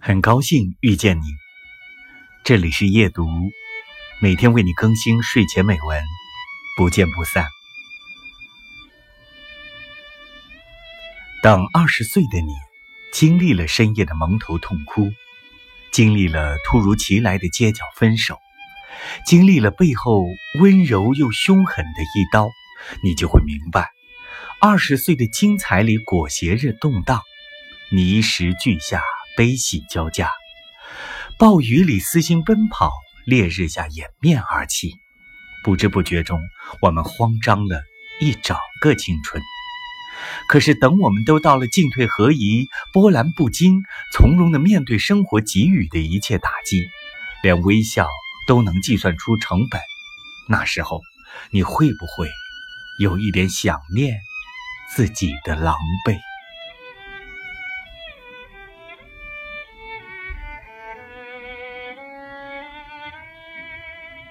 很高兴遇见你，这里是夜读，每天为你更新睡前美文，不见不散。当二十岁的你经历了深夜的蒙头痛哭，经历了突如其来的街角分手，经历了背后温柔又凶狠的一刀，你就会明白，二十岁的精彩里裹挟着动荡，泥石俱下。悲喜交加，暴雨里私心奔跑，烈日下掩面而泣。不知不觉中，我们慌张了一整个青春。可是，等我们都到了进退合宜、波澜不惊、从容的面对生活给予的一切打击，连微笑都能计算出成本，那时候，你会不会有一点想念自己的狼狈？